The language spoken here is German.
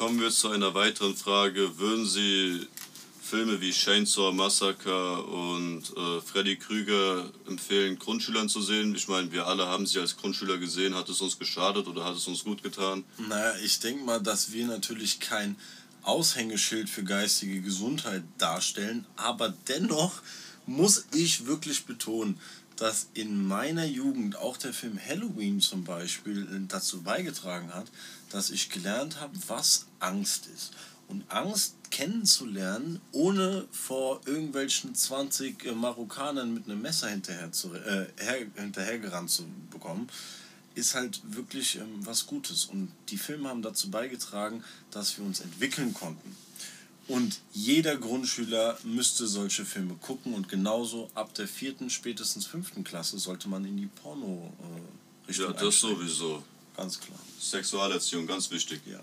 kommen wir zu einer weiteren Frage. Würden Sie Filme wie Chainsaw Massacre und äh, Freddy Krüger empfehlen, Grundschülern zu sehen? Ich meine, wir alle haben sie als Grundschüler gesehen. Hat es uns geschadet oder hat es uns gut getan? Naja, ich denke mal, dass wir natürlich kein Aushängeschild für geistige Gesundheit darstellen, aber dennoch muss ich wirklich betonen, dass in meiner Jugend auch der Film Halloween zum Beispiel dazu beigetragen hat, dass ich gelernt habe, was Angst ist. Und Angst kennenzulernen, ohne vor irgendwelchen 20 äh, Marokkanern mit einem Messer hinterher zu, äh, her, hinterhergerannt zu bekommen, ist halt wirklich ähm, was Gutes. Und die Filme haben dazu beigetragen, dass wir uns entwickeln konnten. Und jeder Grundschüler müsste solche Filme gucken und genauso ab der vierten, spätestens fünften Klasse sollte man in die Porno-Richtung äh, Ja, das sowieso. Ganz klar. Sexualerziehung, ganz wichtig. Ja.